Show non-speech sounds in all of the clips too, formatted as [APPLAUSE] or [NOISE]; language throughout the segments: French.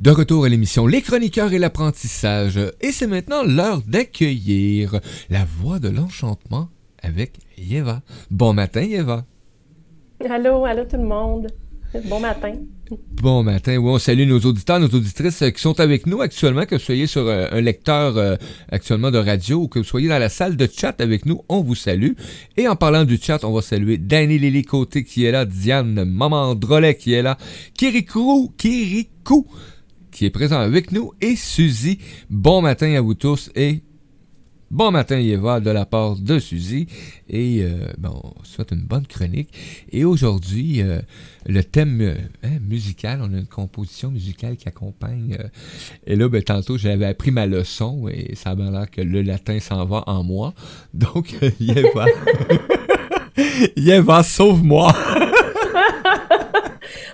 De retour à l'émission Les chroniqueurs et l'apprentissage. Et c'est maintenant l'heure d'accueillir la voix de l'enchantement avec Yeva. Bon matin, Yeva. Allô, allô tout le monde. Bon matin. Bon matin. Oui, on salue nos auditeurs, nos auditrices euh, qui sont avec nous actuellement, que vous soyez sur euh, un lecteur euh, actuellement de radio ou que vous soyez dans la salle de chat avec nous, on vous salue. Et en parlant du chat, on va saluer Danny Lily Côté qui est là, Diane Maman Drolet qui est là, Kirikou, Kirikou qui est présent avec nous et Suzy. Bon matin à vous tous et Bon matin, Eva, de la part de Suzy. Et euh, bon, on souhaite une bonne chronique. Et aujourd'hui, euh, le thème euh, hein, musical, on a une composition musicale qui accompagne. et là, ben, tantôt, j'avais appris ma leçon et ça m'a l'air que le latin s'en va en moi. Donc, Eva, Eva, [LAUGHS] sauve-moi! [LAUGHS]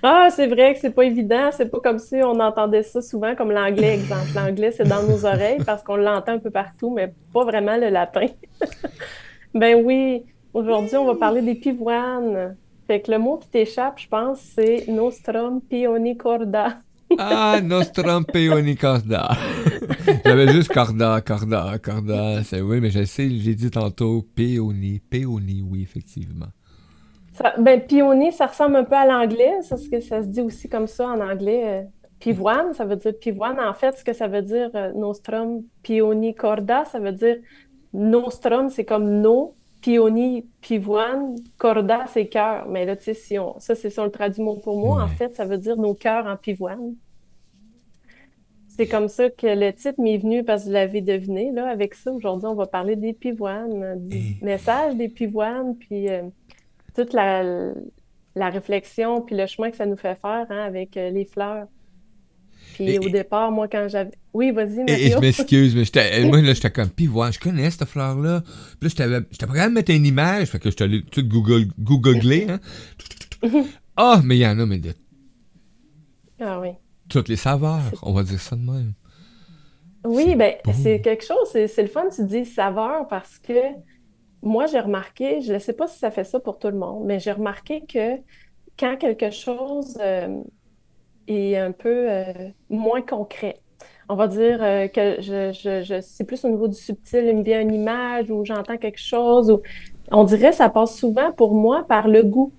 Ah, c'est vrai que c'est pas évident. C'est pas comme si on entendait ça souvent, comme l'anglais, exemple. L'anglais, c'est dans nos oreilles parce qu'on l'entend un peu partout, mais pas vraiment le latin. [LAUGHS] ben oui, aujourd'hui, on va parler des pivoines. Fait que le mot qui t'échappe, je pense, c'est nostrum pionicorda. [LAUGHS] ah, nostrum pionicorda. [LAUGHS] J'avais juste corda, corda, corda. Oui, mais je sais, j'ai dit tantôt peoni, peoni, oui, effectivement. Ça, ben, pionnier, ça ressemble un peu à l'anglais, que ça se dit aussi comme ça en anglais. Euh, pivoine, ça veut dire pivoine. En fait, ce que ça veut dire euh, nostrum pioni corda, ça veut dire nostrum, c'est comme no, pioni, pivoine, corda, c'est cœur. Mais là, tu sais, si on, ça, c'est si on le traduit mot pour mot, en fait, ça veut dire nos cœurs en pivoine. C'est comme ça que le titre m'est venu parce que vous l'avez deviné. Là, avec ça, aujourd'hui, on va parler des pivoines, du message des pivoines, puis euh, toute la, la, réflexion puis le chemin que ça nous fait faire hein, avec euh, les fleurs. Puis au départ, moi, quand j'avais. Oui, vas-y, Mario. Et, je m'excuse, mais j'étais, [LAUGHS] moi, là, j'étais comme, puis je connais cette fleur-là. Puis là, j'étais prêt à mettre une image, fait que j'étais allé tout Google, googler, hein. [LAUGHS] Ah, mais il y en a, mais de. Ah oui. Toutes les saveurs, on va dire ça de même. Oui, ben, c'est quelque chose, c'est, le fun, tu dis saveur parce que moi, j'ai remarqué, je ne sais pas si ça fait ça pour tout le monde, mais j'ai remarqué que quand quelque chose euh, est un peu euh, moins concret, on va dire euh, que je, je, c'est plus au niveau du subtil, il me vient une image ou j'entends quelque chose, ou on dirait que ça passe souvent pour moi par le goût.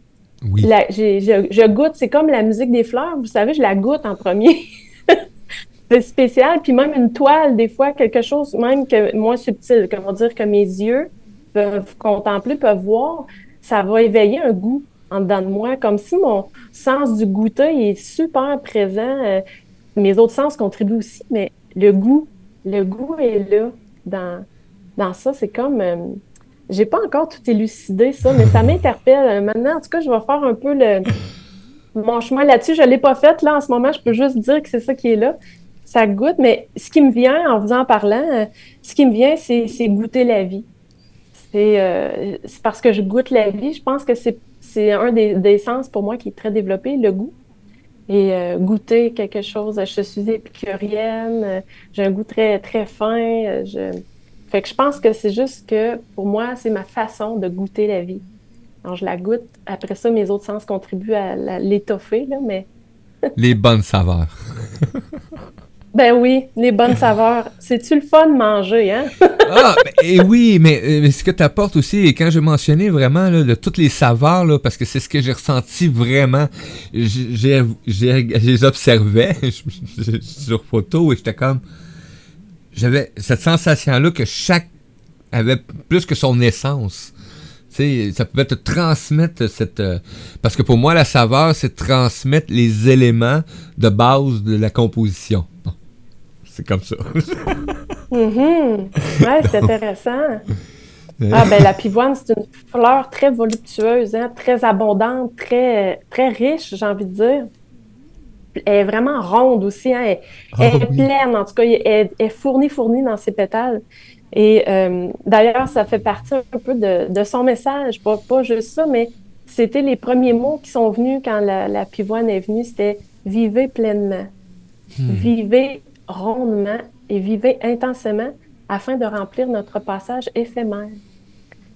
Oui. je, goûte, c'est comme la musique des fleurs, vous savez, je la goûte en premier. [LAUGHS] c'est spécial, puis même une toile, des fois, quelque chose même que moins subtil, comment dire que mes yeux contempler, peuvent voir, ça va éveiller un goût en dedans de moi, comme si mon sens du goûter est super présent. Euh, mes autres sens contribuent aussi, mais le goût, le goût est là dans, dans ça. C'est comme, euh, j'ai pas encore tout élucidé ça, mais ça m'interpelle. Maintenant, en tout cas, je vais faire un peu le, mon chemin là-dessus. Je l'ai pas fait. Là, en ce moment, je peux juste dire que c'est ça qui est là. Ça goûte, mais ce qui me vient en vous en parlant, euh, ce qui me vient, c'est goûter la vie. Euh, c'est parce que je goûte la vie. Je pense que c'est un des, sens pour moi qui est très développé, le goût. Et euh, goûter quelque chose, je suis épicurienne, euh, j'ai un goût très, très fin. je... Fait que je pense que c'est juste que pour moi, c'est ma façon de goûter la vie. Alors, je la goûte. Après ça, mes autres sens contribuent à l'étoffer, mais. Les bonnes saveurs. [LAUGHS] Ben oui, les bonnes [LAUGHS] saveurs. C'est-tu le fun de manger, hein? ah, ben, et oui, mais, ce que tu apportes aussi, et quand je mentionnais vraiment là, de toutes les saveurs, là, parce que c'est ce que j'ai ressenti vraiment, j'ai les observais [LAUGHS] sur photo et j'étais comme. J'avais cette sensation-là que chaque avait plus que son essence. sais, ça pouvait te transmettre cette. Euh, parce que pour moi, la saveur, c'est transmettre les éléments de base de la composition. C'est comme ça. [LAUGHS] mm Ouais, c'est intéressant. Ah, ben la pivoine, c'est une fleur très voluptueuse, hein, très abondante, très, très riche, j'ai envie de dire. Elle est vraiment ronde aussi, hein, elle, ah est pleine, en tout cas, elle, est fournie, fournie dans ses pétales. Et euh, d'ailleurs, ça fait partie un peu de, son message, pas, pas, juste ça, mais c'était les premiers mots qui sont venus quand la, pivoine est venue, c'était « vivez pleinement hmm. Vivez rondement et vivez intensément afin de remplir notre passage éphémère.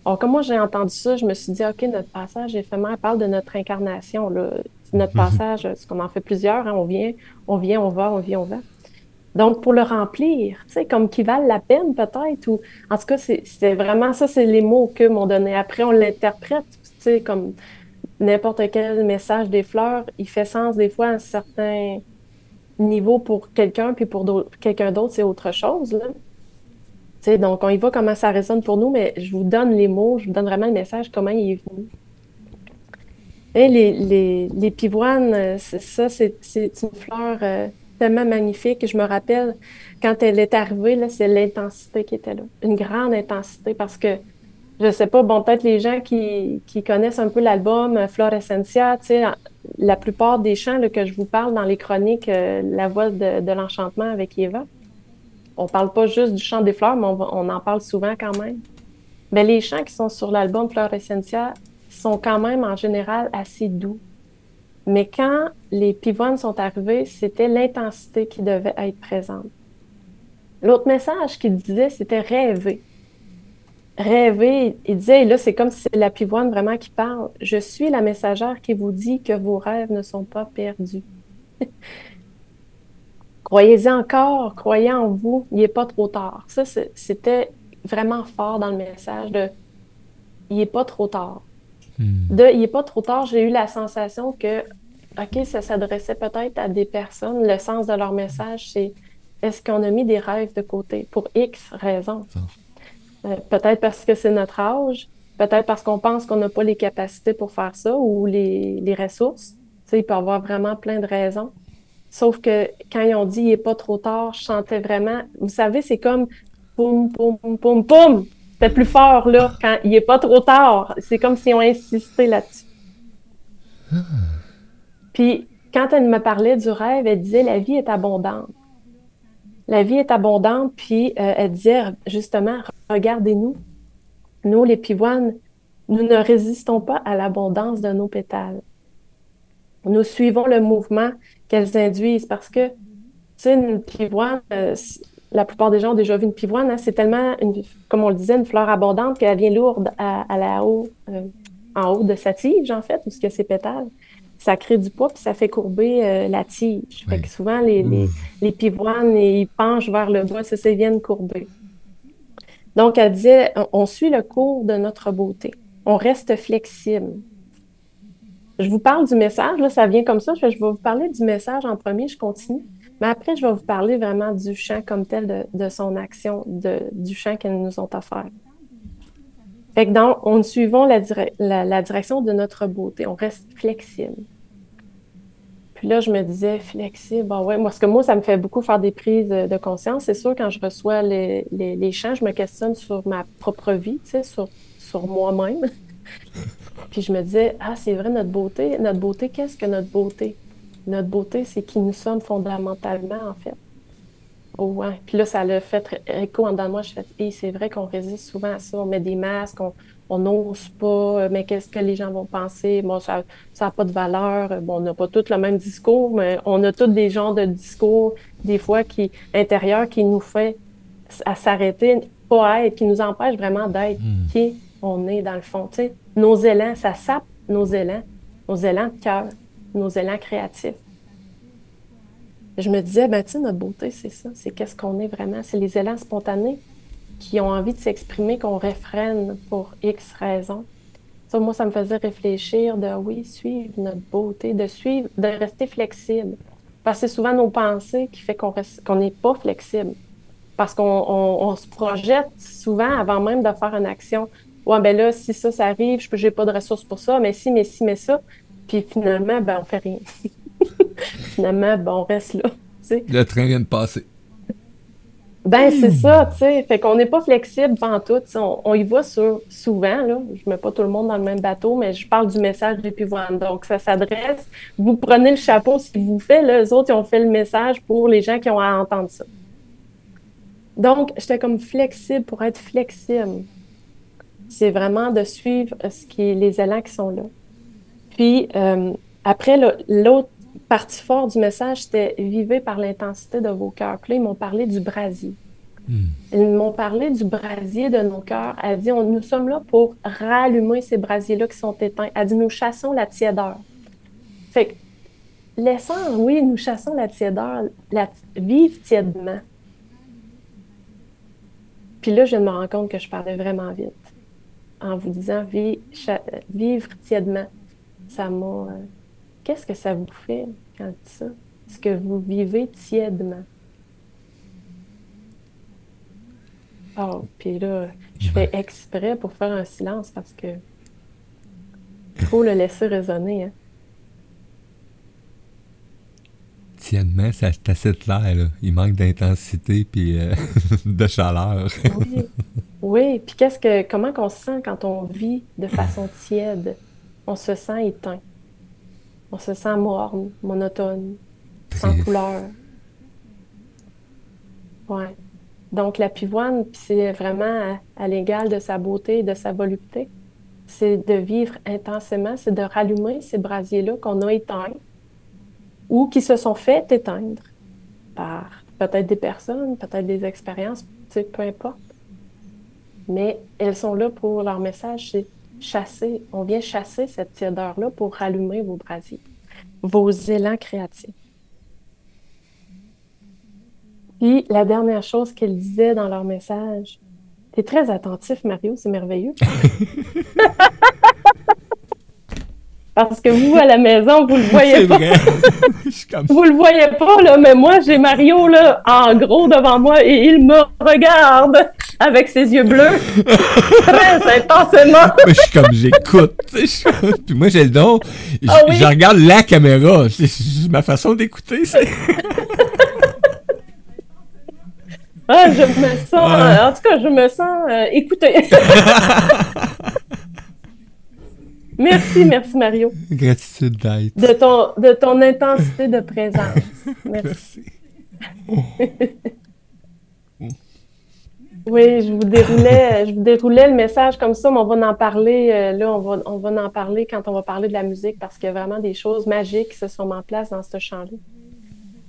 Alors, comme moi j'ai entendu ça, je me suis dit, OK, notre passage éphémère parle de notre incarnation. Là. Notre [LAUGHS] passage, ce qu'on en fait plusieurs, hein, on vient, on vient, on va, on vient, on va. Donc, pour le remplir, tu sais, comme qui valent la peine peut-être, ou en tout cas, c'est vraiment ça, c'est les mots que m'ont donné. Après, on l'interprète, tu sais, comme n'importe quel message des fleurs, il fait sens des fois à un certain niveau pour quelqu'un, puis pour quelqu'un d'autre, c'est autre chose. Donc, on y voit comment ça résonne pour nous, mais je vous donne les mots, je vous donne vraiment le message, comment il est venu. Les, pivoines, ça, c'est une fleur euh, tellement magnifique. Je me rappelle, quand elle est arrivée, c'est l'intensité qui était là. Une grande intensité parce que, je sais pas, bon, peut-être les gens qui, connaissent un peu l'album euh, Flore Essentia, tu la plupart des chants que je vous parle dans les chroniques euh, La voix de, l'enchantement avec Eva, on parle pas juste du chant des fleurs, mais on, en parle souvent quand même. Mais les chants qui sont sur l'album Flore Essentia sont quand même en général assez doux. Mais quand les pivoines sont arrivés, c'était l'intensité qui devait être présente. L'autre message qu'il disait, c'était rêver. Rêver, il disait, et là, c'est comme si c'est la pivoine vraiment qui parle. Je suis la messagère qui vous dit que vos rêves ne sont pas perdus. [LAUGHS] Croyez-y encore, croyez en vous, il n'est pas trop tard. Ça, c'était vraiment fort dans le message de il n'est pas trop tard. Hmm. De il n'est pas trop tard, j'ai eu la sensation que OK, ça s'adressait peut-être à des personnes. Le sens de leur message, c'est est-ce qu'on a mis des rêves de côté pour X raisons? Euh, peut-être parce que c'est notre âge, peut-être parce qu'on pense qu'on n'a pas les capacités pour faire ça ou les, les ressources. Tu sais, il peut y avoir vraiment plein de raisons. Sauf que quand ils ont dit il n'est pas trop tard, je sentais vraiment. Vous savez, c'est comme poum, poum, poum, poum. C'était plus fort là quand il n'est pas trop tard. C'est comme si on insistait là-dessus. Ah. Puis quand elle me parlait du rêve, elle disait la vie est abondante. La vie est abondante, puis euh, elle disait justement, regardez-nous, nous les pivoines, nous ne résistons pas à l'abondance de nos pétales. Nous suivons le mouvement qu'elles induisent parce que, tu sais, une pivoine, euh, la plupart des gens ont déjà vu une pivoine, hein, c'est tellement, comme on le disait, une fleur abondante qu'elle vient lourde à, euh, en haut de sa tige, en fait, ou ce que ses pétales ça crée du poids puis ça fait courber euh, la tige. Fait que souvent, les, les, pivoines, ils penchent vers le bas, ça, ça viennent courber. Donc, elle disait, on, suit le cours de notre beauté. On reste flexible. Je vous parle du message, là, ça vient comme ça. Je vais vous parler du message en premier, je continue. Mais après, je vais vous parler vraiment du chant comme tel, de, son action, de, du chant qu'elles nous ont offert. Fait que dans, en suivant la, direction de notre beauté, on reste flexible. Puis là, je me disais, flexible, bah ouais, parce que moi, ça me fait beaucoup faire des prises de conscience. C'est sûr, quand je reçois les, les, les, chants, je me questionne sur ma propre vie, tu sais, sur, sur moi-même. [LAUGHS] Puis je me disais, ah, c'est vrai, notre beauté, notre beauté, qu'est-ce que notre beauté? Notre beauté, c'est qui nous sommes fondamentalement, en fait. Ouais. Puis là, ça l'a fait écho en dedans de moi. Je fais, hey, c'est vrai qu'on résiste souvent à ça. On met des masques, on n'ose pas, euh, mais qu'est-ce que les gens vont penser? Bon, ça n'a pas de valeur. Bon, on n'a pas tous le même discours, mais on a tous des genres de discours, des fois, qui intérieurs, qui nous fait à s'arrêter, pas être, qui nous empêche vraiment d'être hmm. qui on est dans le fond. Nos élans, ça sape nos élans, nos élans de cœur, nos élans créatifs je me disais, ben, tu notre beauté, c'est ça. C'est qu'est-ce qu'on est vraiment. C'est les élans spontanés qui ont envie de s'exprimer, qu'on réfrène pour X raisons. Ça, moi, ça me faisait réfléchir de, oui, suivre notre beauté, de suivre, de rester flexible. Parce que c'est souvent nos pensées qui fait qu'on n'est pas flexible. Parce qu'on se projette souvent avant même de faire une action. Ouais, ben là, si ça, ça arrive, je n'ai pas de ressources pour ça, mais si, mais si, mais ça. Puis finalement, ben, on fait rien. [LAUGHS] Finalement, bon, on reste là. [LAUGHS] Le train vient de passer. Ben, c'est ça, tu sais. Fait qu'on n'est pas flexible pendant tout. On, on, y va sur, souvent, là. Je mets pas tout le monde dans le même bateau, mais je parle du message des pivoines. Donc, ça s'adresse. Vous prenez le chapeau, ce qu'il vous fait, là. Les autres, ils ont fait le message pour les gens qui ont à entendre ça. Donc, j'étais comme flexible pour être flexible. C'est vraiment de suivre ce qui les élans qui sont là. Puis, euh, après, l'autre partie forte du message, c'était vivez par l'intensité de vos cœurs. Puis là, ils m'ont parlé du brasier. Hmm. Ils m'ont parlé du brasier de nos cœurs. Elle dit, on, nous sommes là pour rallumer ces brasiers-là qui sont éteints. Elle dit, nous chassons la tiédeur. Fait que, laissant, oui, nous chassons la tiédeur, la, vivre tièdement. Puis là, je me rends compte que je parlais vraiment vite en vous disant vivre tièdement. Ça m'a. Euh, qu'est-ce que ça vous fait? Quand dit ça? Est-ce que vous vivez tièdement? Oh, puis là, je fais exprès pour faire un silence parce que il faut le laisser résonner. Hein? Tièdement, c'est assez clair. Là. Il manque d'intensité puis euh, [LAUGHS] de chaleur. oui. oui. Puis qu'est-ce que, comment on se sent quand on vit de façon tiède? On se sent éteint. On se sent morne, monotone, sans couleur. Ouais. Donc, la pivoine, c'est vraiment à, l'égal de sa beauté et de sa volupté. C'est de vivre intensément, c'est de rallumer ces brasiers-là qu'on a éteints ou qui se sont fait éteindre par peut-être des personnes, peut-être des expériences, peu importe. Mais elles sont là pour leur message, c'est chasser. On vient chasser cette tiédeur-là pour rallumer vos brasiers, vos élans créatifs. Puis la dernière chose qu'elle disait dans leur message, t'es très attentif, Mario, c'est merveilleux. [LAUGHS] Parce que vous, à la maison, vous le voyez pas. Vrai. [LAUGHS] Vous le voyez pas, là, mais moi, j'ai Mario, là, en gros devant moi et il me regarde avec ses yeux bleus. [LAUGHS] très intensément. [LAUGHS] je suis comme, j'écoute. Puis moi, j'ai le don. Ah je regarde la caméra. C'est ma façon d'écouter, c'est. Ah, je me sens, en tout cas, je me sens euh, écoutée. [LAUGHS] merci, merci Mario. Gratitude d'être. De ton, de ton intensité de présence. Merci. Oui, je vous déroulais, je vous déroulais le message comme ça, mais on va en parler. Euh, là, on va, on va en parler quand on va parler de la musique parce qu'il y a vraiment des choses magiques qui se sont en place dans ce chant-là.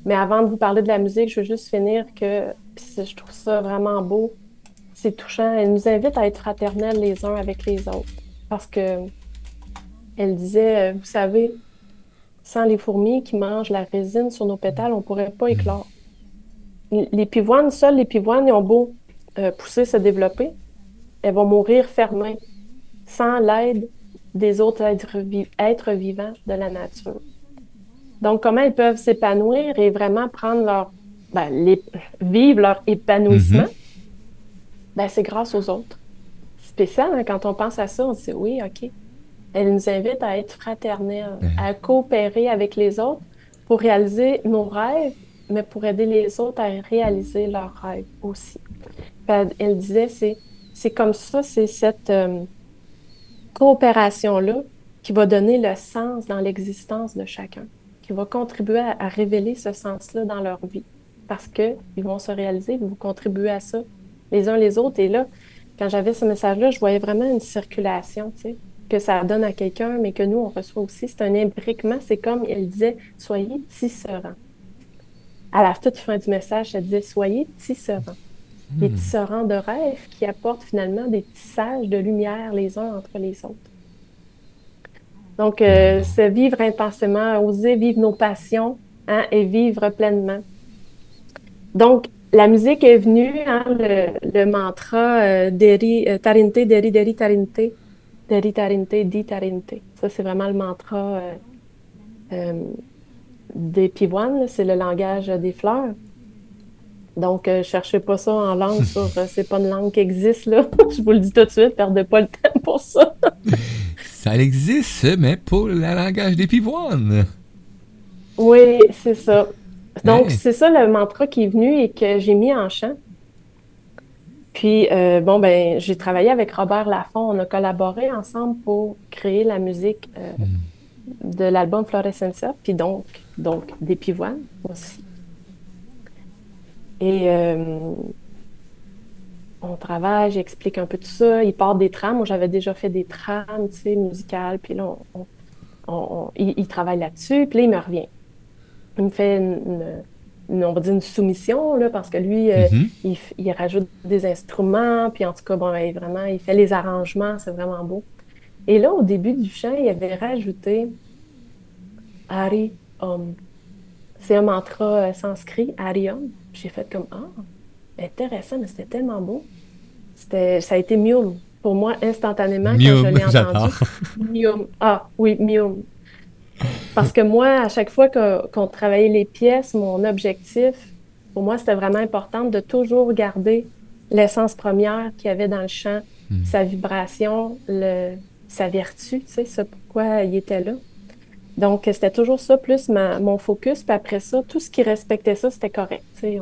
Mais avant de vous parler de la musique, je veux juste finir que je trouve ça vraiment beau. C'est touchant. Elle nous invite à être fraternels les uns avec les autres. Parce que elle disait, euh, vous savez, sans les fourmis qui mangent la résine sur nos pétales, on ne pourrait pas éclore. Les pivoines, seules les pivoines, ils ont beau euh, pousser, se développer, elles vont mourir fermées sans l'aide des autres êtres vivants de la nature. Donc, comment ils peuvent s'épanouir et vraiment prendre leur, ben, vivre leur épanouissement? Mm-hmm. Ben, c'est grâce aux autres. Spécial, hein, quand on pense à ça, on se dit oui, OK. Elle nous invite à être fraternels, à coopérer avec les autres pour réaliser nos rêves, mais pour aider les autres à réaliser leurs rêves aussi. Elle disait, c'est, c'est comme ça, c'est cette euh, coopération-là qui va donner le sens dans l'existence de chacun qui va contribuer à, révéler ce sens-là dans leur vie. Parce qu'ils vont se réaliser, ils vont contribuer à ça les uns les autres. Et là, quand j'avais ce message-là, je voyais vraiment une circulation, tu sais, que ça donne à quelqu'un, mais que nous, on reçoit aussi. C'est un imbriquement. C'est comme elle disait, soyez tisserands. À la toute fin du message, elle disait, soyez tisserands. Des hmm. tisserands de rêve qui apportent finalement des tissages de lumière les uns entre les autres. Donc, euh, c'est vivre intensément, oser vivre nos passions hein, et vivre pleinement. Donc, la musique est venue, hein, le, mantra euh, Deri, euh, Tarinte, Deri, Deri, Tarinte, Deri, Tarinte, Di, Tarinte. Ça, c'est vraiment le mantra des pivoines, c'est le langage des fleurs. Donc, ne cherchez pas ça en langue sur, c'est pas une langue qui existe, là. [LAUGHS] Je vous le dis tout de suite, perdez pas le temps pour ça. [LAUGHS] Ça existe, mais pour le langage des pivoines. Oui, c'est ça. Donc, c'est ça le mantra qui est venu et que j'ai mis en chant. Puis, euh, bon, ben, j'ai travaillé avec Robert Laffont. On a collaboré ensemble pour créer la musique euh, hmm. de l'album Florescenza, puis donc, donc des pivoines aussi. Et euh, on travaille, j'explique un peu tout ça. Il part des trames. Moi, j'avais déjà fait des trames, tu sais, musicales. Puis là, il, travaille là-dessus. Puis là, il me revient. Il me fait une, on va dire une soumission, là, parce que lui, mm-hmm. il, rajoute des instruments, puis en tout cas, bon, vraiment, il fait les arrangements, c'est vraiment beau. Et là, au début du chant, il avait rajouté Ari Om. C'est un mantra sanskrit, Ari Om. J'ai fait comme Ah, intéressant, mais c'était tellement beau. Ça a été mium pour moi instantanément quand je l'ai entendu. Mium. Ah oui, mium. Parce que moi, à chaque fois qu'on travaillait les pièces, mon objectif, pour moi, c'était vraiment important de toujours garder l'essence première qu'il y avait dans le chant, hmm. sa vibration, le, sa vertu, tu sais, c'est pourquoi il était là. Donc, c'était toujours ça, plus mon focus. Puis après ça, tout ce qui respectait ça, c'était correct. Sais,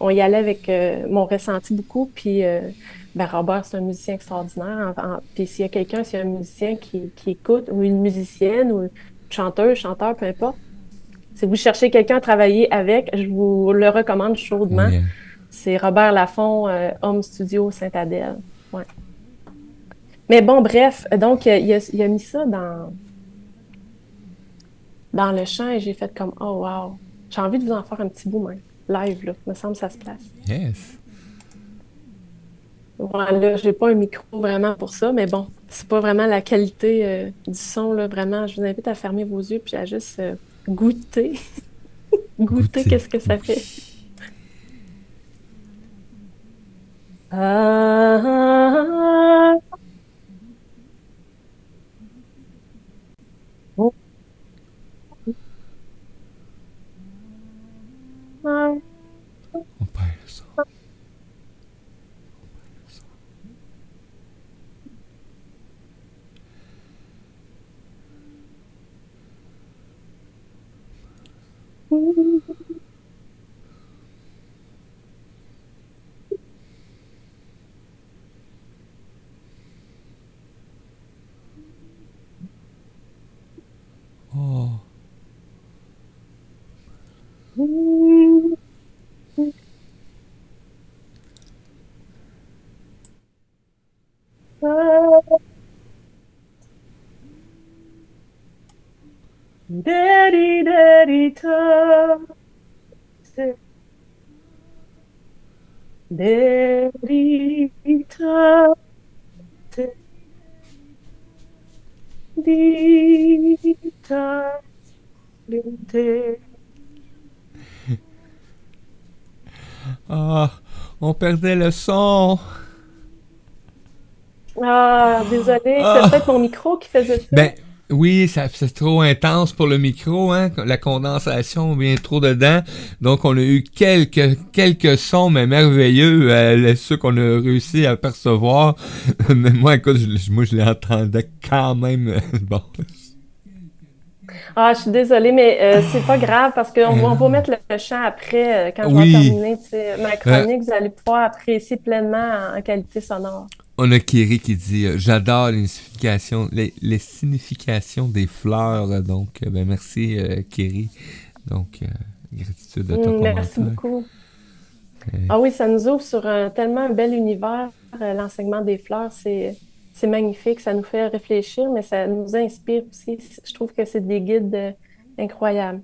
on, y allait avec euh, mon ressenti beaucoup. Puis, euh, ben Robert, c'est un musicien extraordinaire. puis s'il y a quelqu'un, s'il y a un musicien qui, écoute, ou une musicienne, ou une chanteuse, chanteur, peu importe, si vous cherchez quelqu'un à travailler avec, je vous le recommande chaudement. C'est Robert Laffont, euh, Home Studio Saint-Adèle. Ouais. Mais bon, bref, donc il a, mis ça dans, dans le chant et j'ai fait comme Oh wow, j'ai envie de vous en faire un petit bout, même. Live, là. me semble que ça se place. Yes. Voilà, j'ai pas un micro vraiment pour ça, mais bon, c'est pas vraiment la qualité euh, du son, là, vraiment. Je vous invite à fermer vos yeux puis à juste euh, goûter. [LAUGHS] goûter, qu'est-ce que ça fait. Ah, 오빠였어. 오빠였어. Ah, on perdait le son. Ah, désolé, c'est ah. peut-être mon micro qui faisait ça. Ben, oui, ça, c'est trop intense pour le micro, hein. La condensation vient trop dedans. Donc, on a eu quelques, quelques sons, mais merveilleux, euh, ceux qu'on a réussi à percevoir. [LAUGHS] mais moi, écoute, je, moi, je les entendais quand même. [LAUGHS] bon. Ah, je suis désolée, mais euh, c'est pas grave parce qu'on va, va mettre le chant après, euh, quand je vais terminer ma chronique, vous allez pouvoir apprécier pleinement en qualité sonore. On a Kiri qui dit euh, J'adore les significations, les, significations des fleurs. Donc, euh, ben, merci, euh, Kiri. Donc, gratitude de ton Merci beaucoup. Ah oui, ça nous ouvre sur un tellement bel univers. L'enseignement des fleurs, c'est magnifique. Ça nous fait réfléchir, mais ça nous inspire aussi. Je trouve que c'est des guides incroyables.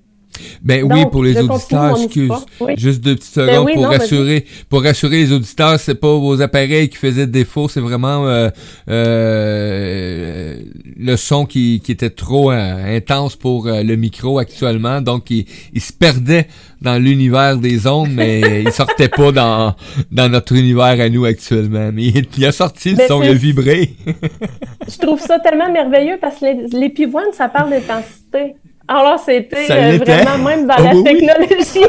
Ben oui, pour les auditeurs, excuse. Juste deux petites ben secondes pour rassurer, pour rassurer les auditeurs, c'est pas vos appareils qui faisaient défaut, c'est vraiment euh, euh, le son qui, qui était trop euh, intense pour le micro actuellement, donc il, il se perdait dans l'univers des ondes, mais [LAUGHS] il sortait pas dans, dans notre univers à nous actuellement. Mais il, a sorti le son, il a vibré. je trouve ça tellement merveilleux parce que pivoines, ça parle d'intensité. Alors, c'était euh, vraiment même dans ah la technologie.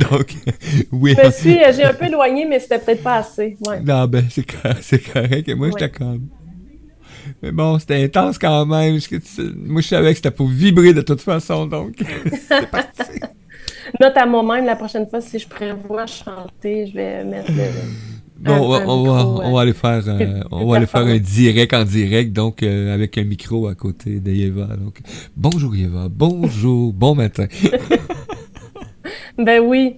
[LAUGHS] Donc, oui. Je me suis, euh, j'ai un peu éloigné, mais c'était peut-être pas assez. Ouais. Non, ben, c'est correct. [LAUGHS] correct. Moi, j'étais comme. Mais bon, c'était intense quand même. Moi, je savais que c'était pour vibrer de toute façon, donc [LAUGHS] c'est parti. Note à moi-même, la prochaine fois, si je prévois chanter, je vais mettre le, On, va, on, va, aller faire, euh, [LAUGHS] on va aller faire un direct en direct, donc euh, avec un micro à côté de Yeva. Donc, bonjour Yeva, bonjour, [LAUGHS] bon matin. [LAUGHS] ben oui.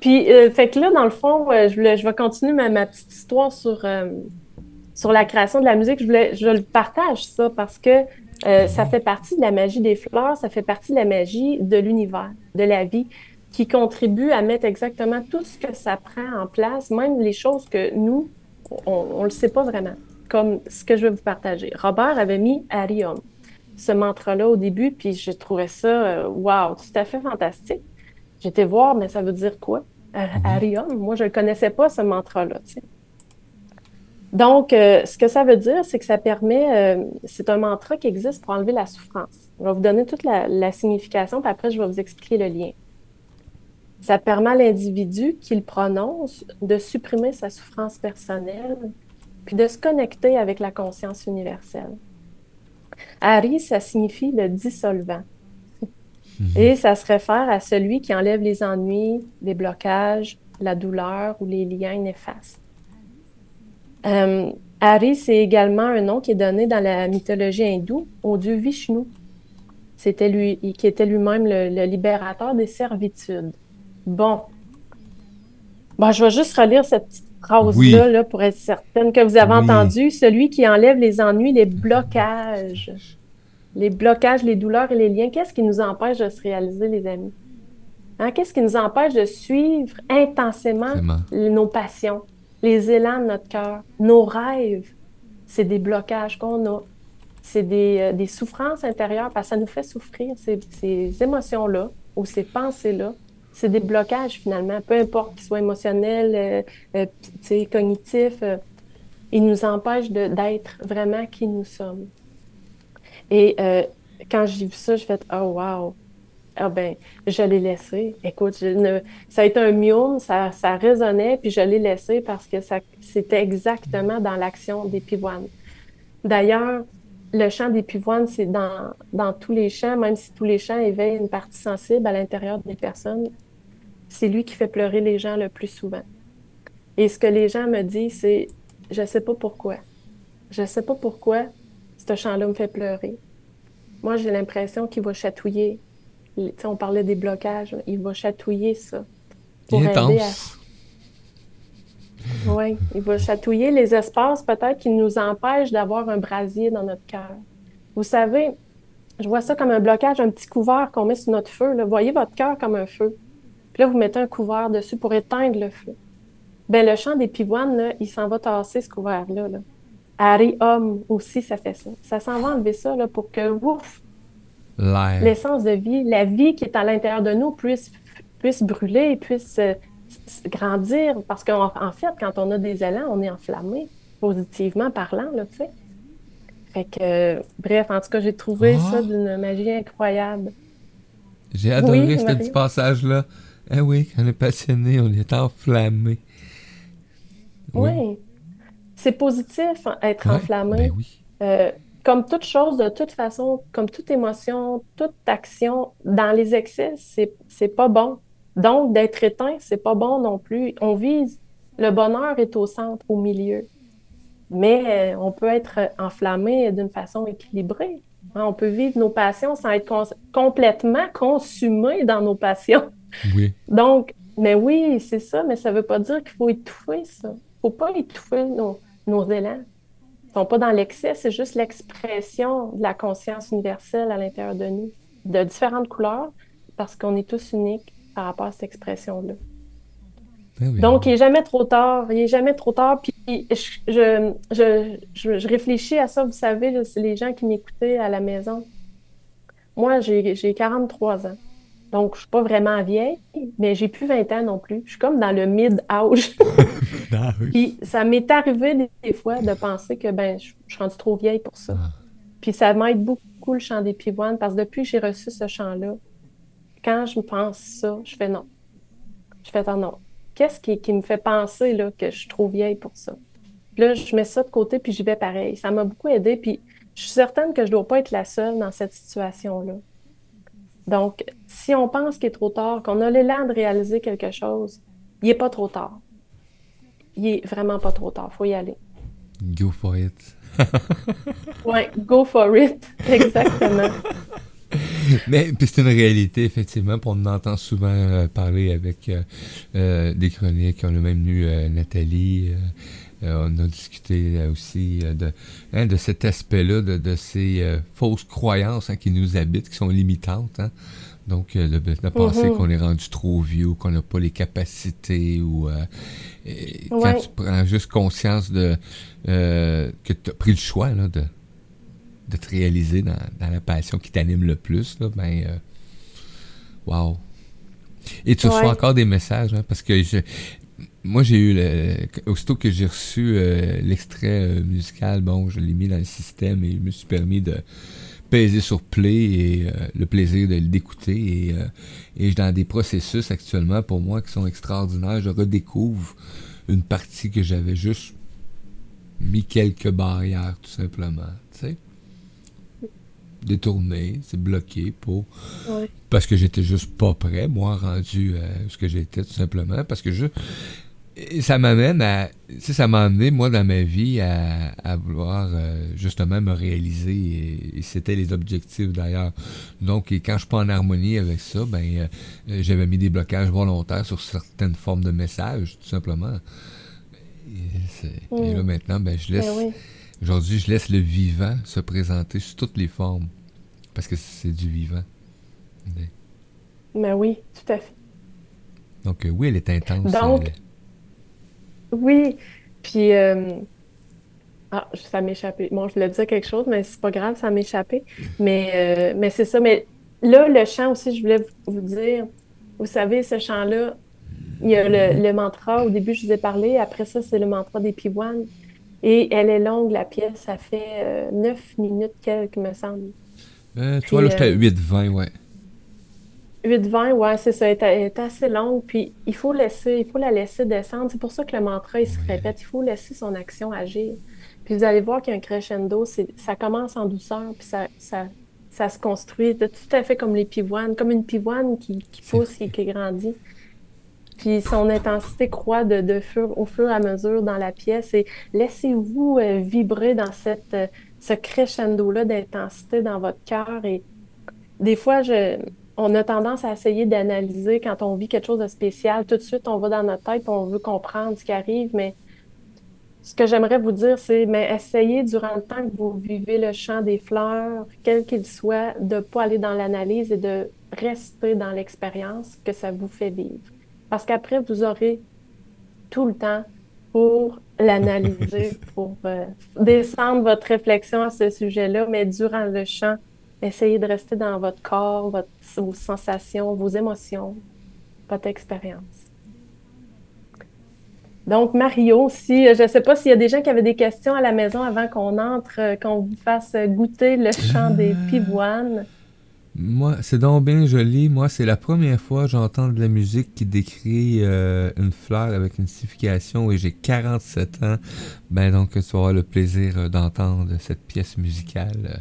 Puis, euh, fait que là, dans le fond, je, je vais continuer ma, ma petite histoire sur, sur la création de la musique. Je, voulais, je le partage ça parce que Euh, ça fait partie de la magie des fleurs, ça fait partie de la magie de l'univers, de la vie, qui contribue à mettre exactement tout ce que ça prend en place, même les choses que nous, on ne le sait pas vraiment, comme ce que je vais vous partager. Robert avait mis Arium, ce mantra-là au début, puis j'ai trouvé ça, waouh, wow, tout à fait fantastique. J'étais voir, mais ça veut dire quoi? Arium, moi, je ne connaissais pas, ce mantra-là. Donc, euh, ce que ça veut dire, c'est que ça permet, euh, c'est un mantra qui existe pour enlever la souffrance. Je vais vous donner toute la, signification, puis après, je vais vous expliquer le lien. Ça permet à l'individu qui le prononce de supprimer sa souffrance personnelle, puis de se connecter avec la conscience universelle. Ari, ça signifie le dissolvant. Mhm. Et ça se réfère à celui qui enlève les ennuis, les blocages, la douleur ou les liens néfastes. Euh, Hari, c'est également un nom qui est donné dans la mythologie hindoue au dieu Vishnu. C'était lui qui était lui-même le, libérateur des servitudes. Bon. Bon, je vais juste relire cette petite phrase-là pour être certaine que vous avez entendu. Celui qui enlève les ennuis, les blocages. Les blocages, les douleurs et les liens. Qu'est-ce qui nous empêche de se réaliser, les amis? Hein? Qu'est-ce qui nous empêche de suivre intensément nos passions? les élans de notre cœur, nos rêves, c'est des blocages qu'on a. C'est des, euh, souffrances intérieures parce que ça nous fait souffrir, ces, émotions-là ou ces pensées-là. C'est des blocages finalement, peu importe qu'ils soient émotionnels, euh, euh, cognitifs. ils nous empêchent d'être vraiment qui nous sommes. Et quand j'ai vu ça, je fais Oh, wow! Ah ben, je l'ai laissé. Écoute, ça a été un miaume, ça, ça résonnait, puis je l'ai laissé parce que ça, c'était exactement dans l'action des pivoines. D'ailleurs, le chant des pivoines, c'est dans, dans tous les chants, même si tous les chants éveillent une partie sensible à l'intérieur des personnes, c'est lui qui fait pleurer les gens le plus souvent. Et ce que les gens me disent, c'est je sais pas pourquoi. Je sais pas pourquoi ce chant-là me fait pleurer. Moi, j'ai l'impression qu'il va chatouiller on parlait des blocages, il va chatouiller ça. Pour aider Oui, il va chatouiller les espaces peut-être qui nous empêchent d'avoir un brasier dans notre cœur. Vous savez, je vois ça comme un blocage, un petit couvert qu'on met sur notre feu. Là. Voyez votre cœur comme un feu. Puis là, vous mettez un couvert dessus pour éteindre le feu. Ben, le champ des pivoines, là, il s'en va tasser ce couvert-là. Là. Harry Homme aussi, ça fait ça. Ça s'en va enlever ça là, pour que, ouf, l'essence de vie, la vie qui est à l'intérieur de nous puisse, puisse brûler, puisse euh, grandir. Parce qu'en en fait, quand on a des élans, on est enflammé, positivement parlant, là, tu sais. Fait que, bref, en tout cas, j'ai trouvé ah. ça d'une magie incroyable. J'ai adoré ce petit passage-là. Eh oui, on est passionné, on est enflammé. Oui. C'est positif, être enflammé. Ben oui. Euh, comme toute chose, de toute façon, comme toute émotion, toute action, dans les excès, c'est, c'est pas bon. Donc, d'être éteint, c'est pas bon non plus. On vise, le bonheur est au centre, au milieu. Mais euh, on peut être enflammé d'une façon équilibrée. On peut vivre nos passions sans être complètement consumé dans nos passions. Oui. Donc, mais oui, c'est ça, mais ça veut pas dire qu'il faut étouffer ça. Il faut pas étouffer nos, nos élans sont pas dans l'excès, c'est juste l'expression de la conscience universelle à l'intérieur de nous, de différentes couleurs, parce qu'on est tous uniques par rapport à cette expression-là. Ben Donc, il n'est jamais trop tard. Il n'est jamais trop tard. Puis, je, je, je, réfléchis à ça, vous savez, c'est les gens qui m'écoutaient à la maison. Moi, j'ai 43 ans. Donc, je suis pas vraiment vieille, mais j'ai plus 20 ans non plus. Je suis comme dans le mid-âge. [LAUGHS] Ah Puis ça m'est arrivé des, fois de penser que ben, je, suis rendue trop vieille pour ça. Ah. Puis ça m'aide beaucoup le chant des pivoines parce que depuis que j'ai reçu ce chant-là, quand je me pense ça, je fais non. Je fais non. Qu'est-ce qui, me fait penser là, que je suis trop vieille pour ça? là, je mets ça de côté puis j'y vais pareil. Ça m'a beaucoup aidé. Puis je suis certaine que je ne dois pas être la seule dans cette situation-là. Donc, si on pense qu'il est trop tard, qu'on a l'élan de réaliser quelque chose, il n'est pas trop tard. Il n'est vraiment pas trop tard. Il faut y aller. Go for it. oui, go for it. [LAUGHS] Exactement. [LAUGHS] Mais c'est une réalité, effectivement. On entend souvent euh, parler avec euh, euh, des chroniques. On a même eu Nathalie on a discuté aussi de, hein, de cet aspect-là, de, ces fausses croyances hein, qui nous habitent, qui sont limitantes. Hein. Donc, de, penser mm-hmm. qu'on est rendu trop vieux, qu'on n'a pas les capacités, ou quand tu prends juste conscience de que tu as pris le choix de, de te réaliser dans, la passion qui t'anime le plus, là, ben, wow, et tu reçois encore des messages, hein, parce que je, moi, j'ai eu, le, aussitôt que j'ai reçu euh, l'extrait euh, musical, bon, je l'ai mis dans le système et je me suis permis de peser sur play et euh, le plaisir de l'écouter. Et, et je suis dans des processus actuellement pour moi qui sont extraordinaires. Je redécouvre une partie que j'avais juste mis quelques barrières, tout simplement. Tu sais? Détourné, c'est bloqué pour. Parce que j'étais juste pas prêt, moi, rendu à ce que j'étais, tout simplement. Parce que je. ça m'amène à. Tu ça m'a amené, moi, dans ma vie, à, vouloir euh, justement me réaliser. Et, c'était les objectifs, d'ailleurs. Donc, et quand je suis pas en harmonie avec ça, ben, euh, j'avais mis des blocages volontaires sur certaines formes de messages, tout simplement. Et, là, mm. maintenant, ben, je laisse. Ben Aujourd'hui, je laisse le vivant se présenter sous toutes les formes. Parce que c'est du vivant. Mais oui, tout à fait. Donc, euh, oui, elle est intense. Donc, oui. Puis, euh, ah, ça m'échappait. Bon, je voulais dire quelque chose, mais c'est pas grave, ça m'échappait. Mais, euh, mais c'est ça. Mais là, le chant aussi, je voulais vous dire, vous savez, ce chant-là, il y a le, le, mantra, au début, je vous ai parlé. Après ça, c'est le mantra des pivoines. Et elle est longue, la pièce. Ça fait 9 minutes quelques, me semble. Euh, toi, là, j'étais à 8-20, ouais. 8-20, ouais, c'est ça. Elle est, assez longue. Puis il faut laisser, il faut la laisser descendre. C'est pour ça que le mantra, il se répète. Il faut laisser son action agir. Puis vous allez voir qu'il y a un crescendo. Ça commence en douceur, puis ça, ça, ça se construit tout à fait comme les pivoines, comme une pivoine qui, qui pousse et qui grandit. Puis son intensité croît de, de fur, au fur et à mesure dans la pièce. Et laissez-vous euh, vibrer dans cette, euh, ce crescendo-là d'intensité dans votre cœur. Et des fois, je, on a tendance à essayer d'analyser quand on vit quelque chose de spécial. Tout de suite, on va dans notre tête, on veut comprendre ce qui arrive. Mais ce que j'aimerais vous dire, c'est mais essayez durant le temps que vous vivez le chant des fleurs, quel qu'il soit, de ne pas aller dans l'analyse et de rester dans l'expérience que ça vous fait vivre. Parce qu'après, vous aurez tout le temps pour l'analyser, [LAUGHS] pour euh, descendre votre réflexion à ce sujet-là, mais durant le chant, essayez de rester dans votre corps, votre, vos sensations, vos émotions, votre expérience. Donc, Mario, si je ne sais pas s'il y a des gens qui avaient des questions à la maison avant qu'on entre, euh, qu'on vous fasse goûter le chant des euh, pivoines. Moi, c'est donc bien joli. Moi, c'est la première fois que j'entends de la musique qui décrit euh, une fleur avec une signification et j'ai 47 ans. Ben donc, tu avoir le plaisir euh, d'entendre cette pièce musicale euh,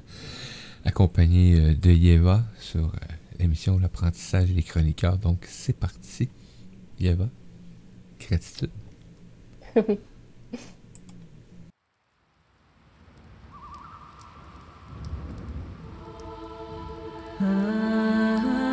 accompagnée de Yeva sur l'émission L'apprentissage et les chroniqueurs. Donc, c'est parti. Yeva, gratitude. [LAUGHS] Ah.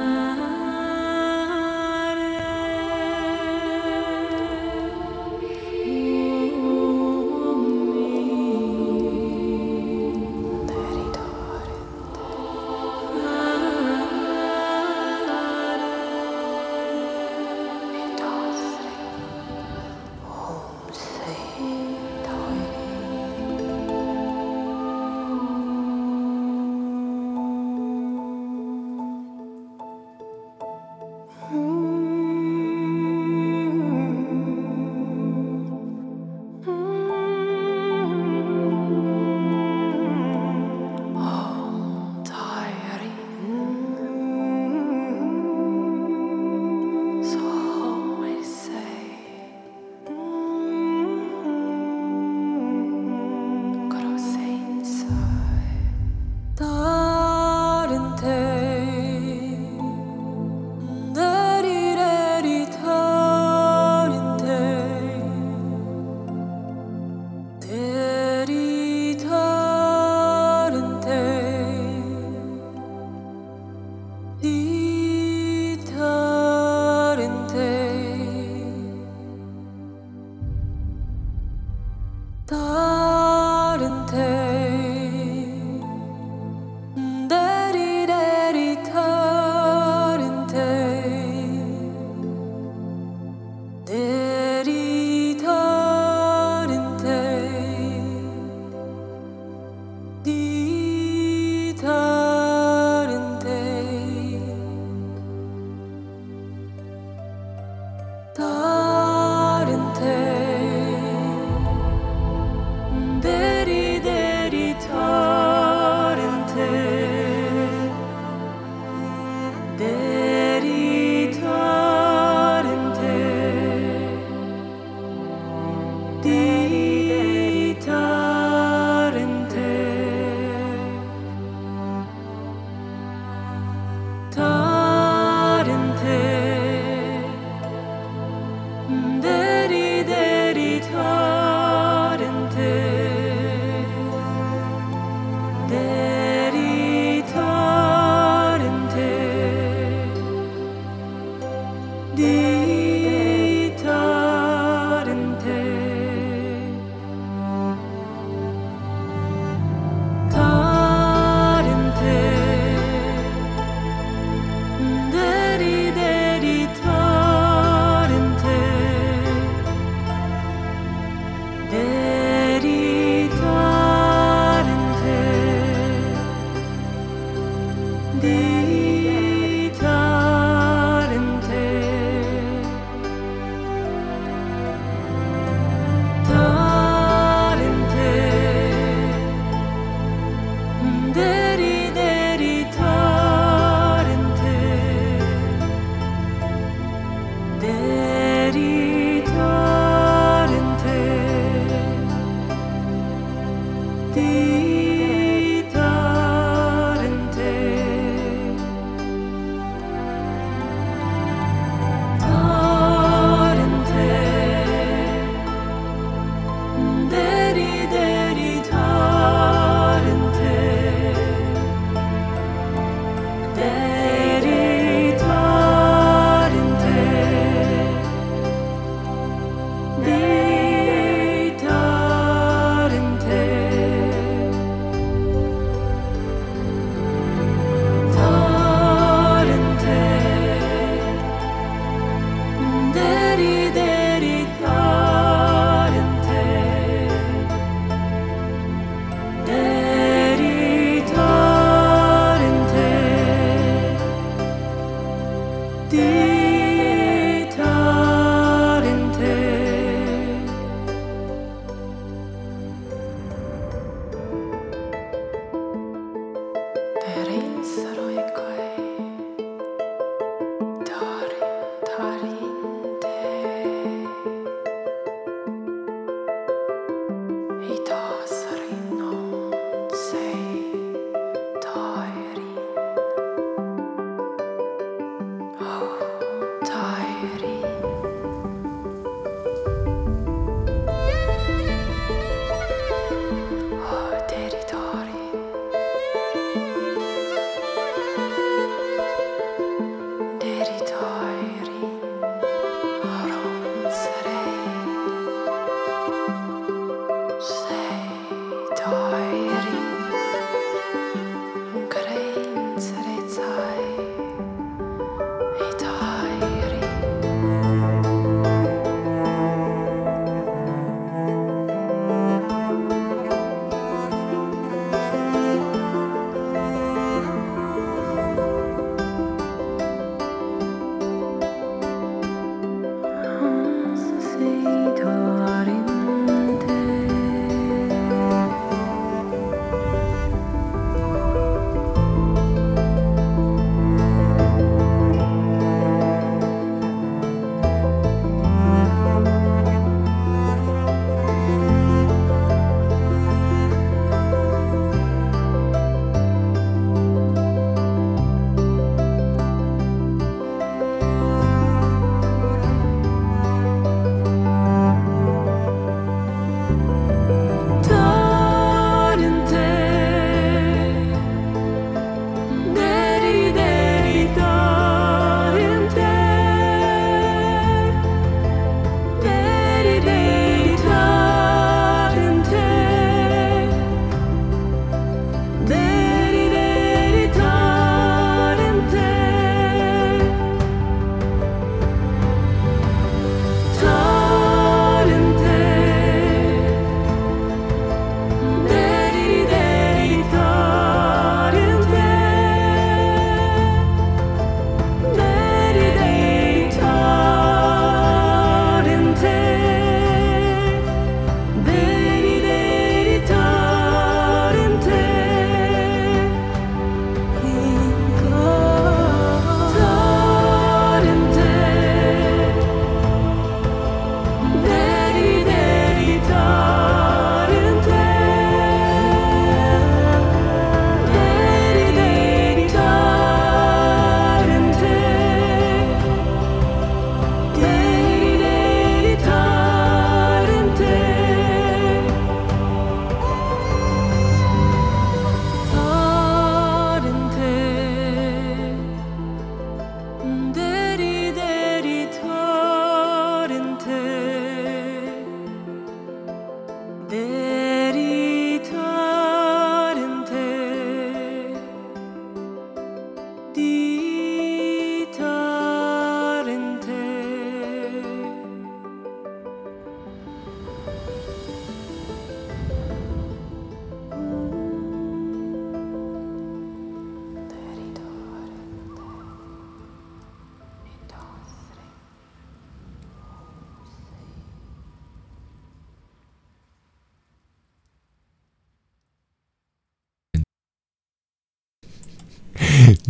day.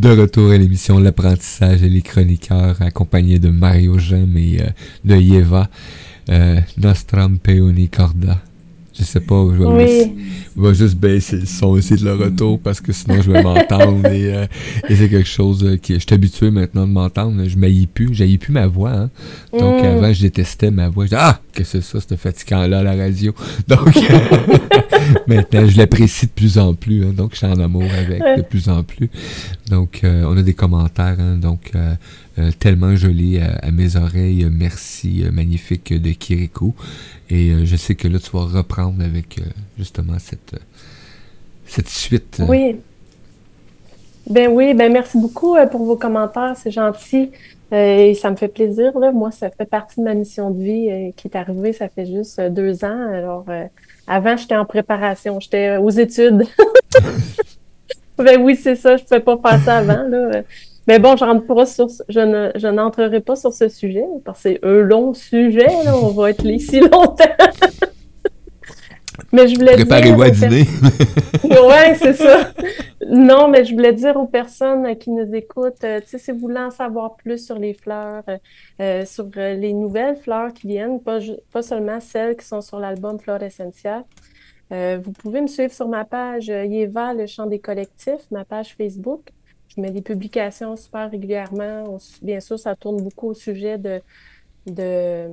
De retour à l'émission L'apprentissage et les chroniqueurs, accompagnés de Mario Gem et euh, de Yeva, euh, Nostram Peoni Corda. Je sais pas, je vais, je vais, juste baisser le son aussi de le retour parce que sinon je vais [LAUGHS] m'entendre et, euh, et c'est quelque chose euh, qui. Je suis habitué maintenant de m'entendre. Je m'haïs plus. J'haïs plus ma voix. Hein. Donc mm. avant, je détestais ma voix. Je disais, ah, que c'est ça, ce fatigant-là à la radio. [LAUGHS] Donc [LAUGHS] maintenant, je l'apprécie de plus en plus. Hein. donc je suis en amour avec de plus en plus. Donc euh, on a des commentaires. Hein. donc tellement joli à, mes oreilles. Merci magnifique de Kiriko. Et euh, je sais que là, tu vas reprendre avec euh, justement cette, cette suite. Euh. Oui. Ben oui, ben merci beaucoup pour vos commentaires, c'est gentil. et ça me fait plaisir. Là. Moi, ça fait partie de ma mission de vie qui est arrivée, ça fait juste deux ans. Alors, avant, j'étais en préparation, j'étais aux études. [LAUGHS] ben oui, c'est ça, je ne pouvais pas ça avant. Là. Mais bon, je, rentre sur, je, ne, je n'entrerai pas sur ce sujet parce que c'est un long sujet. on va être là ici [LAUGHS] longtemps. mais je voulais Préparez-vous à dîner. [LAUGHS] oui, c'est ça. Non, mais je voulais dire aux personnes qui nous écoutent, euh, tu sais, si vous voulez en savoir plus sur les fleurs, euh, euh, sur les nouvelles fleurs qui viennent, pas, pas seulement celles qui sont sur l'album Flore Essentia, vous pouvez me suivre sur ma page Yeva, le chant des collectifs, ma page Facebook. Je mets des publications super régulièrement. bien sûr, ça tourne beaucoup au sujet de, de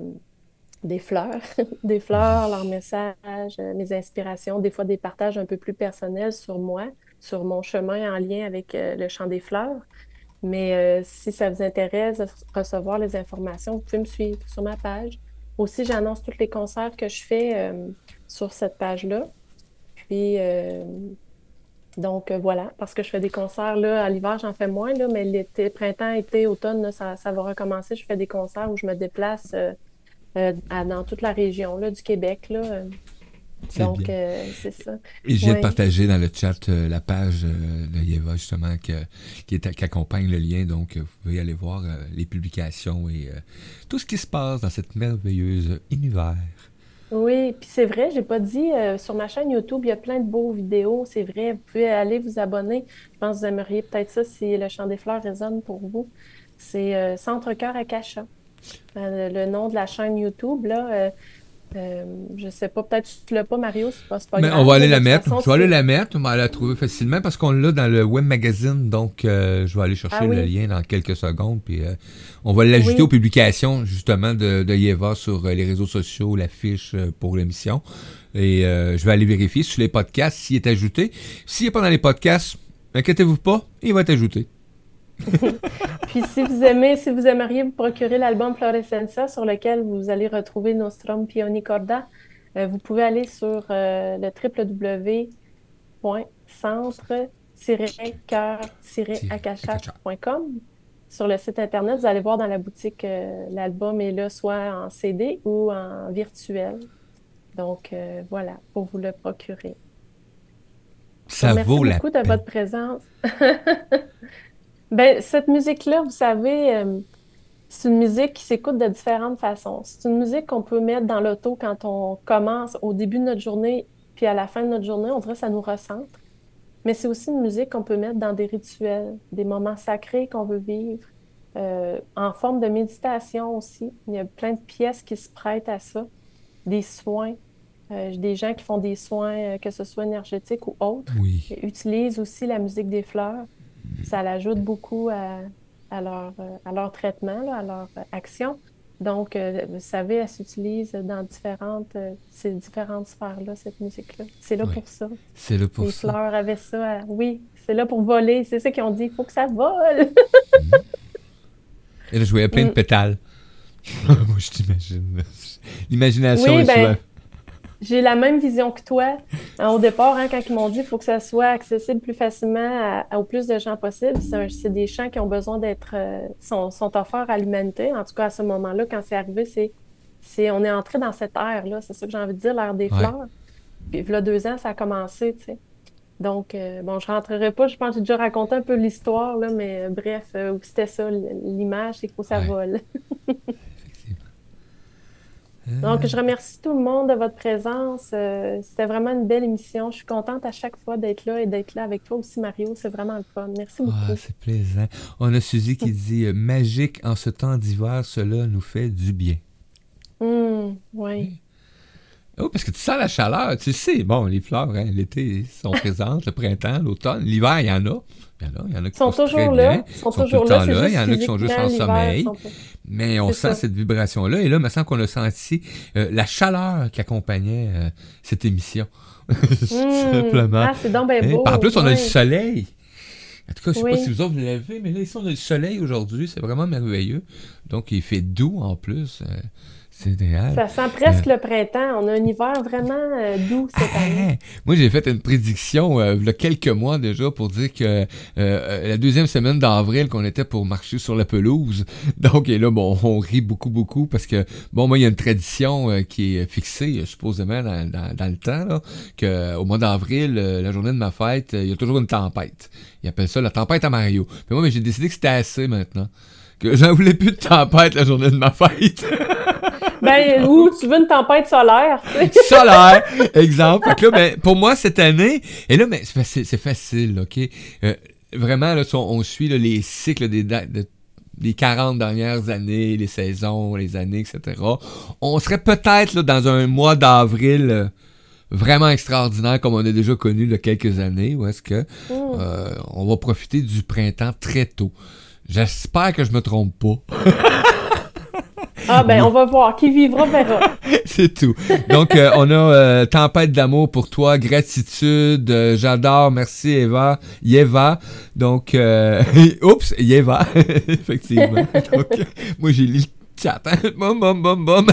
des fleurs, [LAUGHS] des fleurs, leurs messages, euh, mes inspirations, des fois des partages un peu plus personnels sur moi, sur mon chemin en lien avec euh, le champ des fleurs. Mais euh, si ça vous intéresse de recevoir les informations, vous pouvez me suivre sur ma page. Aussi, j'annonce tous les concerts que je fais sur cette page-là. Puis, donc euh, voilà, parce que je fais des concerts là, à l'hiver, j'en fais moins, là, mais l'été, printemps, été, automne, ça, va recommencer. Je fais des concerts où je me déplace euh, euh, dans toute la région là, du Québec. Là. Donc, c'est ça. Et j'ai partagé dans le chat la page de Yeva, justement, qui, est, qui accompagne le lien. Donc, vous pouvez aller voir les publications et tout ce qui se passe dans cette merveilleuse univers. Oui, puis c'est vrai, j'ai pas dit, euh, sur ma chaîne YouTube, il y a plein de beaux vidéos, c'est vrai, vous pouvez aller vous abonner. Je pense que vous aimeriez peut-être ça si le chant des fleurs résonne pour vous. C'est euh, Centre Cœur Akasha. Euh, le nom de la chaîne YouTube, là, euh, je sais pas, peut-être tu l'as pas, Mario, c'est pas, pas Mais on va aller la mettre. je vais aller la mettre, on va la trouver facilement parce qu'on l'a dans le web magazine, donc euh, je vais aller chercher ah le lien dans quelques secondes, puis euh, on va l'ajouter aux publications justement de, de Yeva sur les réseaux sociaux, l'affiche pour l'émission. Et je vais aller vérifier sur les podcasts s'il est ajouté. S'il n'est pas dans les podcasts, inquiétez-vous pas, il va être ajouté. [LAUGHS] Puis si vous aimez, si vous aimeriez vous procurer l'album Florescenza sur lequel vous allez retrouver Nostrum Pionicorda, euh, vous pouvez aller sur euh, le www.centre-cœur-akasha.com. Sur le site internet, vous allez voir dans la boutique euh, l'album est là soit en CD ou en virtuel. Donc voilà, pour vous le procurer. Ça vaut la beaucoup de votre présence. [LAUGHS] Ben, cette musique-là, vous savez, euh, c'est une musique qui s'écoute de différentes façons. C'est une musique qu'on peut mettre dans l'auto quand on commence au début de notre journée, puis à la fin de notre journée, on dirait que ça nous recentre. Mais c'est aussi une musique qu'on peut mettre dans des rituels, des moments sacrés qu'on veut vivre, euh, en forme de méditation aussi. Il y a plein de pièces qui se prêtent à ça, des soins. Euh, des gens qui font des soins, que ce soit énergétiques ou autres, oui. utilisent aussi la musique des fleurs ça l'ajoute beaucoup à, leur, à leur traitement, à leur action. Donc, euh, vous savez, elle s'utilise dans différentes, euh, ces différentes sphères-là, cette musique-là. C'est là pour ça. C'est là pour Les ça. Les fleurs avaient ça. oui, c'est là pour voler. C'est ça qu'ils ont dit. Il faut que ça vole. Et là, je voyais plein de mm. pétales. [LAUGHS] Moi, je t'imagine. L'imagination est ben, j'ai la même vision que toi. Hein, au départ, hein, quand ils m'ont dit qu'il faut que ça soit accessible plus facilement au plus de gens possible, c'est des champs qui ont besoin d'être euh, sont, sont, offerts à l'humanité. En tout cas, à ce moment-là, quand c'est arrivé, c'est c'est on est entré dans cette ère-là. C'est ça que j'ai envie de dire, l'ère des fleurs. Puis là, deux ans, ça a commencé, tu sais. Donc, euh, bon, je rentrerai pas. Je pense que j'ai déjà raconté un peu l'histoire, là, mais euh, bref, c'était ça, l'image, c'est qu'il faut que ça vole. [LAUGHS] Donc, je remercie tout le monde de votre présence. Euh, c'était vraiment une belle émission. Je suis contente à chaque fois d'être là et d'être là avec toi aussi, Mario. C'est vraiment le fun. Merci beaucoup. Ah, c'est plaisant. On a Suzy qui dit euh, Magique en ce temps d'hiver, cela nous fait du bien. Hum, oui. Oh, parce que tu sens la chaleur. Tu sais, bon, les fleurs, hein, l'été sont [LAUGHS] présentes, le printemps, l'automne. L'hiver, il y en a. Il y en a, il y en a qui sont toujours là. Ils sont, toujours là. Il y en a qui sont juste en sommeil. Mais on sent cette vibration-là. Et là, il me semble qu'on a senti euh, la chaleur qui accompagnait euh, cette émission. [LAUGHS] Simplement. Ah, c'est donc bien beau. En plus, on a du soleil. En tout cas, je ne sais pas si vous autres vous l'avez, mais là, ici, on a du soleil aujourd'hui. C'est vraiment merveilleux. Donc, il fait doux en plus. Euh, C'est idéal. Ça sent presque le printemps. On a un hiver vraiment doux cette Ah, année. Moi, j'ai fait une prédiction il y a quelques mois déjà pour dire que la deuxième semaine d'avril, qu'on était pour marcher sur la pelouse. [LAUGHS] Donc, et là, bon, on rit beaucoup, beaucoup parce que, bon, moi, il y a une tradition qui est fixée, supposément, dans, dans, dans le temps, là, qu'au mois d'avril, la journée de ma fête, il y a toujours une tempête. Ils appellent ça la tempête à Mario. Puis moi, j'ai décidé que c'était assez maintenant. Que j'en voulais plus de tempête la journée de ma fête. [LAUGHS] [LAUGHS] Ben, ou tu veux une tempête solaire. [LAUGHS] solaire, exemple. Fait que là, ben, pour moi, cette année, et là, ben, c'est facile, OK? Euh, vraiment, là, on, on suit là, les cycles des, de, des 40 dernières années, les saisons, les années, etc. On serait peut-être dans un mois d'avril euh, vraiment extraordinaire, comme on a déjà connu il y a quelques années, où est-ce que Mm. euh, on va profiter du printemps très tôt. J'espère que je me trompe pas. [LAUGHS] Ah ben, on va voir. Qui vivra verra. [LAUGHS] C'est tout. Donc, euh, on a euh, Tempête d'amour pour toi, gratitude, euh, j'adore, merci Eva, Yeva. Donc, [LAUGHS] oups, Yeva, [LAUGHS] effectivement. Donc, moi, j'ai lu Hein? Bum, bum, bum, bum.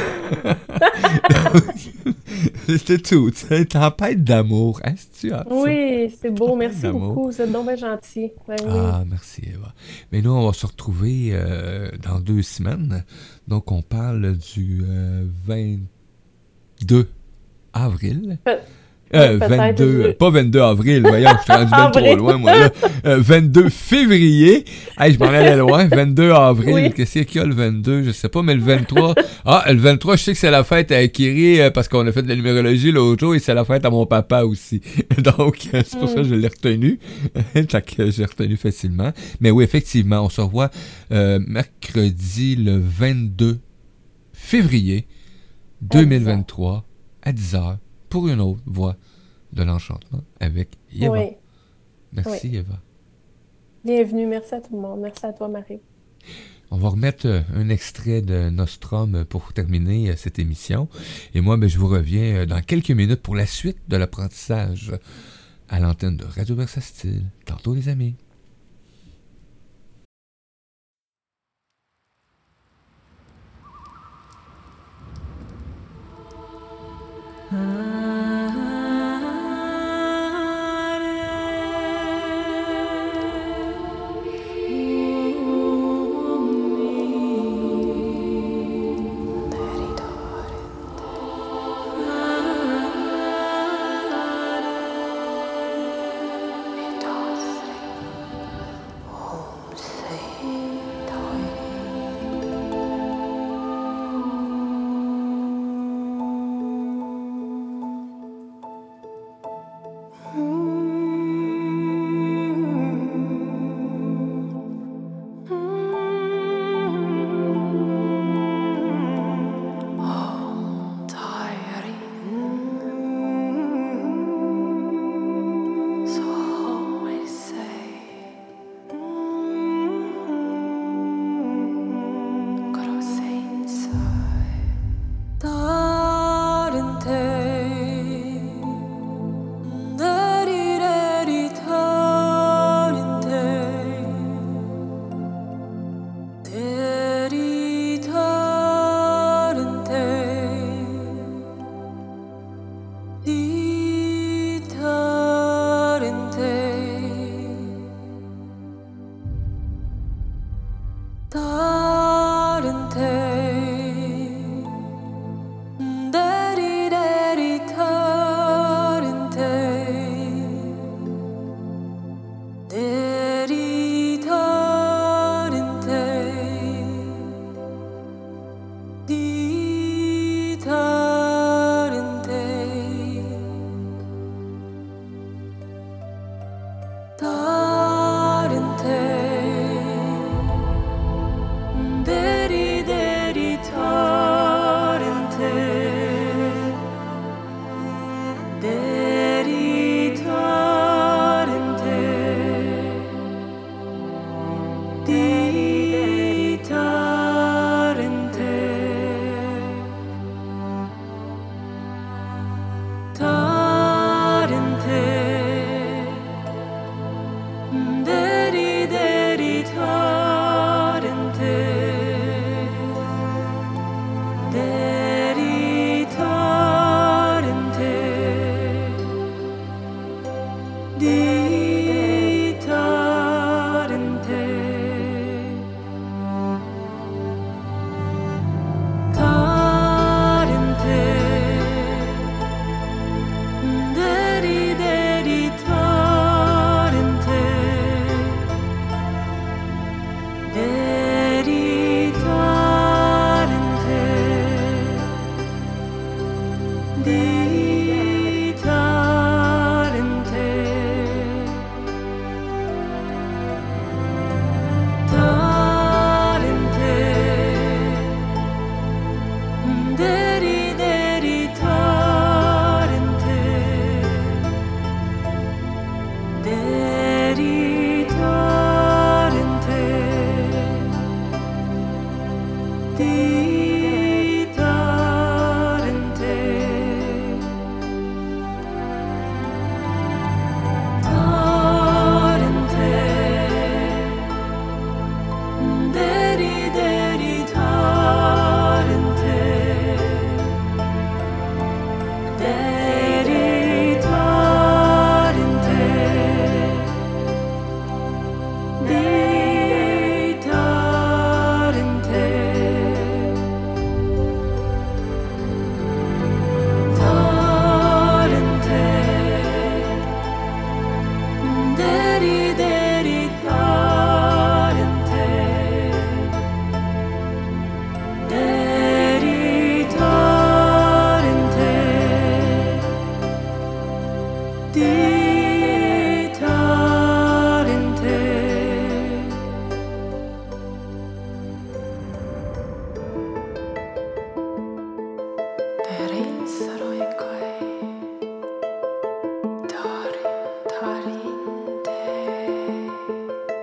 C'était tout. C'est Tempête d'amour. Hein, tu as Oui, c'est beau. Merci D'amour. beaucoup. Vous êtes donc bien gentil. Ben oui. Ah, merci Eva. Mais nous, on va se retrouver euh, dans deux semaines. Donc, on parle du euh, 22 avril. Pe- Euh, peut-être 22, je- euh, pas 22 avril, voyons, je suis rendu bien [LAUGHS] trop loin, moi, là. Euh, 22 février. Hey, je m'en allais loin. [LAUGHS] 22 avril. Oui. Qu'est-ce qu'il y a le 22? Je sais pas, mais le 23. Ah, le 23, je sais que c'est la fête à Kiri euh, parce qu'on a fait de la numérologie l'autre jour et c'est la fête à mon papa aussi. [LAUGHS] Donc, euh, c'est pour ça que je l'ai retenu. Que j'ai retenu facilement. Mais oui, effectivement, on se revoit euh, mercredi le 22 février 2023 à 10h pour une autre voix de l'enchantement avec Eva. Merci. Eva. Bienvenue, merci à tout le monde. Merci à toi Marie. On va remettre euh, un extrait de Nostrum pour terminer euh, cette émission. Et moi, ben, je vous reviens euh, dans quelques minutes pour la suite de l'apprentissage à l'antenne de Radio Versastyle. Tantôt les amis. Ah.